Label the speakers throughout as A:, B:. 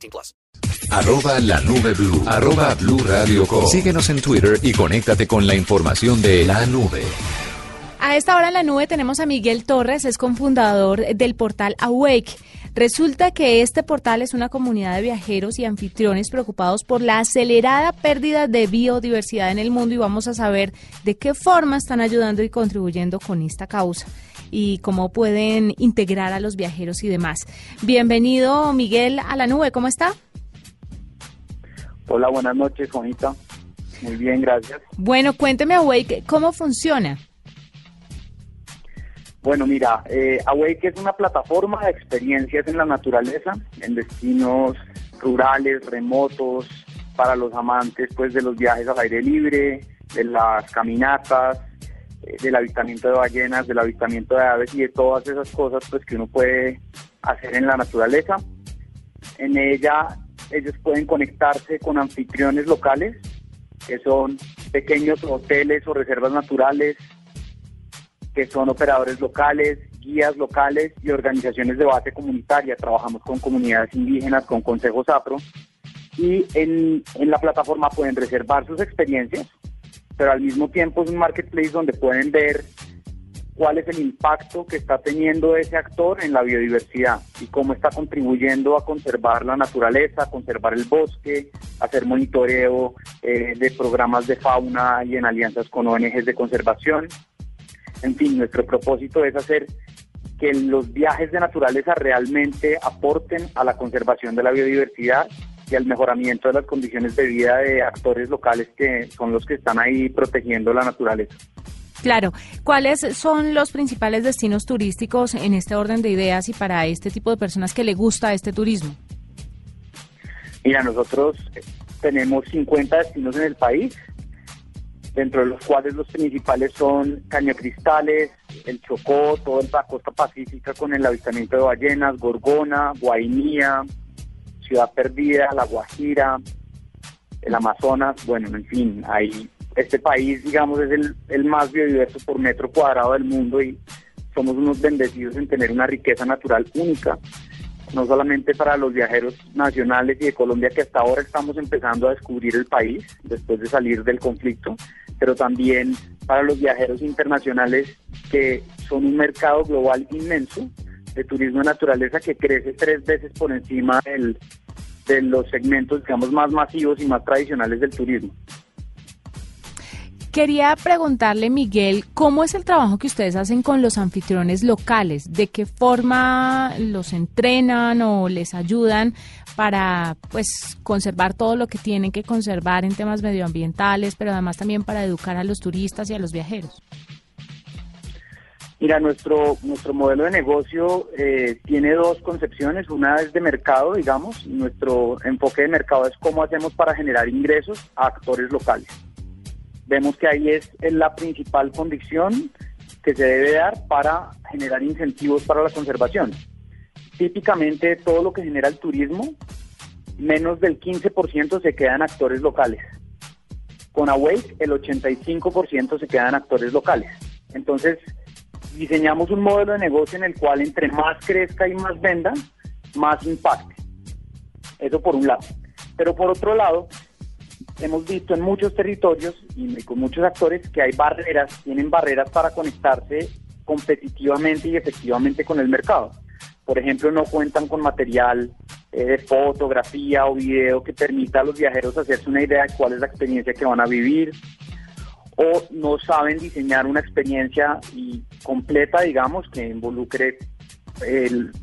A: 18 plus.
B: Arroba la nube blue. Arroba blue radio com. Síguenos en Twitter y conéctate con la información de la nube.
C: A esta hora en la nube tenemos a Miguel Torres, es cofundador del portal Awake. Resulta que este portal es una comunidad de viajeros y anfitriones preocupados por la acelerada pérdida de biodiversidad en el mundo y vamos a saber de qué forma están ayudando y contribuyendo con esta causa y cómo pueden integrar a los viajeros y demás. Bienvenido Miguel a la nube, ¿cómo está?
D: Hola, buenas noches, Juanita. Muy bien, gracias.
C: Bueno, cuénteme, Awake, ¿cómo funciona?
D: Bueno, mira, eh, Awake es una plataforma de experiencias en la naturaleza, en destinos rurales, remotos, para los amantes pues de los viajes al aire libre, de las caminatas, eh, del avistamiento de ballenas, del avistamiento de aves y de todas esas cosas pues que uno puede hacer en la naturaleza. En ella ellos pueden conectarse con anfitriones locales, que son pequeños hoteles o reservas naturales, que son operadores locales, guías locales y organizaciones de base comunitaria. Trabajamos con comunidades indígenas, con consejos APRO. Y en, en la plataforma pueden reservar sus experiencias, pero al mismo tiempo es un marketplace donde pueden ver cuál es el impacto que está teniendo ese actor en la biodiversidad y cómo está contribuyendo a conservar la naturaleza, a conservar el bosque, hacer monitoreo eh, de programas de fauna y en alianzas con ONGs de conservación. En fin, nuestro propósito es hacer que los viajes de naturaleza realmente aporten a la conservación de la biodiversidad y al mejoramiento de las condiciones de vida de actores locales que son los que están ahí protegiendo la naturaleza.
C: Claro, ¿cuáles son los principales destinos turísticos en este orden de ideas y para este tipo de personas que le gusta este turismo?
D: Mira, nosotros tenemos 50 destinos en el país, dentro de los cuales los principales son Caño Cristales, el Chocó, toda la costa pacífica con el avistamiento de ballenas, Gorgona, Guainía, Ciudad Perdida, La Guajira, el Amazonas, bueno, en fin, hay este país, digamos, es el, el más biodiverso por metro cuadrado del mundo y somos unos bendecidos en tener una riqueza natural única, no solamente para los viajeros nacionales y de Colombia que hasta ahora estamos empezando a descubrir el país después de salir del conflicto, pero también para los viajeros internacionales que son un mercado global inmenso de turismo de naturaleza que crece tres veces por encima del, de los segmentos, digamos, más masivos y más tradicionales del turismo.
C: Quería preguntarle, Miguel, ¿cómo es el trabajo que ustedes hacen con los anfitriones locales? ¿De qué forma los entrenan o les ayudan para pues conservar todo lo que tienen que conservar en temas medioambientales, pero además también para educar a los turistas y a los viajeros?
D: Mira, nuestro, nuestro modelo de negocio eh, tiene dos concepciones. Una es de mercado, digamos. Nuestro enfoque de mercado es cómo hacemos para generar ingresos a actores locales. Vemos que ahí es, la principal condición que se debe dar para generar incentivos para la conservación. Típicamente todo lo que genera el turismo, menos del 15% se quedan actores locales. Con Awake el 85% se quedan actores locales. Entonces, diseñamos un modelo de negocio en el cual entre más crezca y más venda, más impacte. Eso por un lado. Pero por otro lado, hemos visto en muchos territorios y con muchos actores que hay barreras, tienen barreras para conectarse competitivamente y efectivamente con el mercado. Por ejemplo, no cuentan con material eh, de fotografía o video que permita a los viajeros hacerse una idea de cuál es la experiencia que van a vivir o no saben diseñar una experiencia completa, digamos, que involucre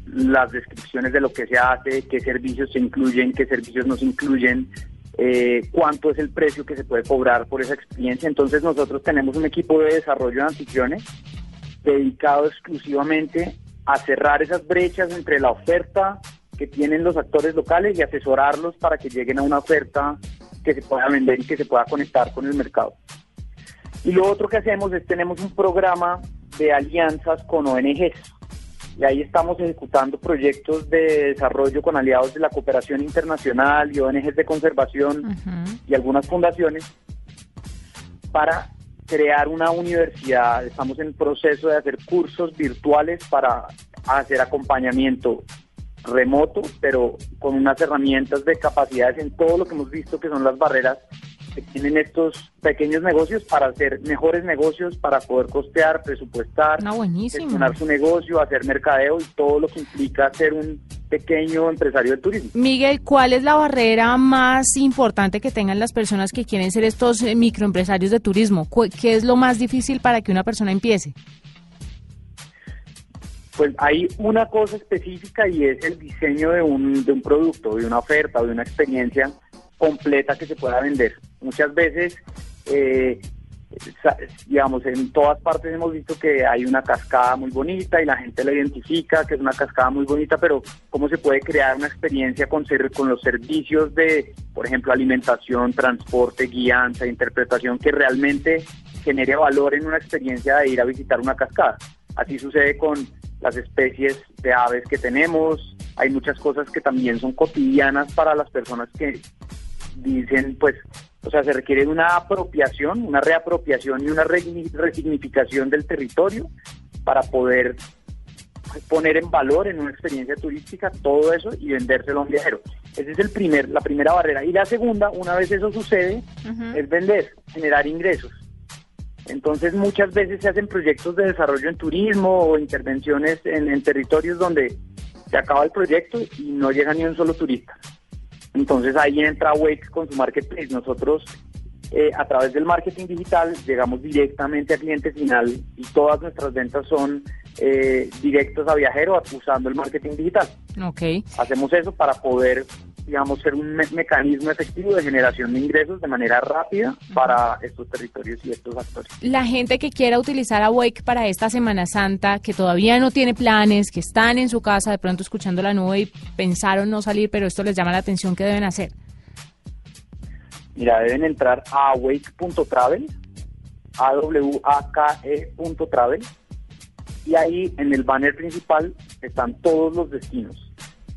D: las descripciones de lo que se hace, qué servicios se incluyen, qué servicios no se incluyen, eh, cuánto es el precio que se puede cobrar por esa experiencia. Entonces nosotros tenemos un equipo de desarrollo de anfitriones dedicado exclusivamente a cerrar esas brechas entre la oferta que tienen los actores locales y asesorarlos para que lleguen a una oferta que se pueda vender y que se pueda conectar con el mercado. Y lo otro que hacemos es tenemos un programa de alianzas con ONGs. Y ahí estamos ejecutando proyectos de desarrollo con aliados de la cooperación internacional y ONGs de conservación y algunas fundaciones para crear una universidad. Estamos en proceso de hacer cursos virtuales para hacer acompañamiento remoto, pero con unas herramientas de capacidades en todo lo que hemos visto que son las barreras que tienen estos pequeños negocios para hacer mejores negocios, para poder costear, presupuestar,
C: No,
D: gestionar su negocio, hacer mercadeo y todo lo que implica ser un pequeño empresario del turismo.
C: Miguel, ¿cuál es la barrera más importante que tengan las personas que quieren ser estos eh, microempresarios de turismo? ¿Qué es lo más difícil para que una persona empiece?
D: Pues hay una cosa específica y es el diseño de un, de un producto, de una oferta, de una experiencia completa que se pueda vender. Muchas veces, eh, digamos, en todas partes hemos visto que hay una cascada muy bonita y la gente la identifica, que es una cascada muy bonita, pero ¿cómo se puede crear una experiencia con, ser- con los servicios de, por ejemplo, alimentación, transporte, guianza, interpretación, que realmente genere valor en una experiencia de ir a visitar una cascada? Así sucede con las especies de aves que tenemos. Hay muchas cosas que también son cotidianas para las personas que dicen, pues, o sea, se requiere una apropiación, una reapropiación y una resignificación del territorio para poder poner en valor en una experiencia turística todo eso y vendérselo a un viajero. Esa es el primer, la primera barrera. Y la segunda, una vez eso sucede, es vender, generar ingresos. Entonces muchas veces se hacen proyectos de desarrollo en turismo o intervenciones en, en territorios donde se acaba el proyecto y no llega ni un solo turista. Entonces ahí entra Wake con su marketplace. Nosotros eh, a través del marketing digital llegamos directamente al cliente final y todas nuestras ventas son eh, directos a viajero usando el marketing digital.
C: Ok.
D: Hacemos eso para poder, digamos, ser un me- mecanismo efectivo de generación de ingresos de manera rápida para estos territorios y estos actores.
C: La gente que quiera utilizar a Wake para esta Semana Santa, que todavía no tiene planes, que están en su casa de pronto escuchando la nube y pensaron no salir, pero esto les llama la atención, ¿qué deben hacer?
D: Mira, deben entrar a awake.travel, a w a k e.travel, y ahí en el banner principal están todos los destinos.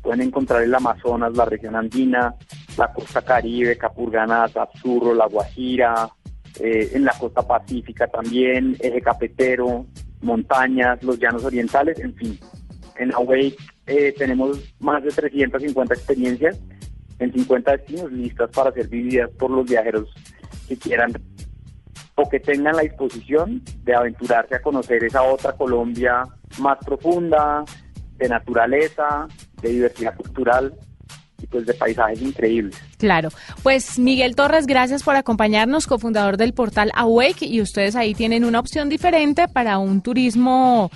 D: Pueden encontrar el Amazonas, la región andina, la costa caribe, Capurganá, Absurro, La Guajira, eh, en la costa pacífica también, eje cafetero, montañas, los llanos orientales, en fin. En Awake eh, tenemos más de 350 experiencias en 50 destinos listas para ser vividas por los viajeros que quieran o que tengan la disposición de aventurarse a conocer esa otra Colombia más profunda, de naturaleza, de diversidad cultural y pues de paisajes increíbles.
C: Claro, pues Miguel Torres, gracias por acompañarnos, cofundador del portal Awake, y ustedes ahí tienen una opción diferente para un turismo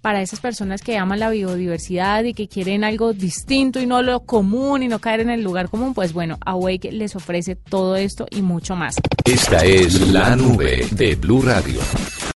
C: para esas personas que aman la biodiversidad y que quieren algo distinto y no lo común y no caer en el lugar común, pues bueno, Awake les ofrece todo esto y mucho más.
B: Esta es la nube de Blue Radio.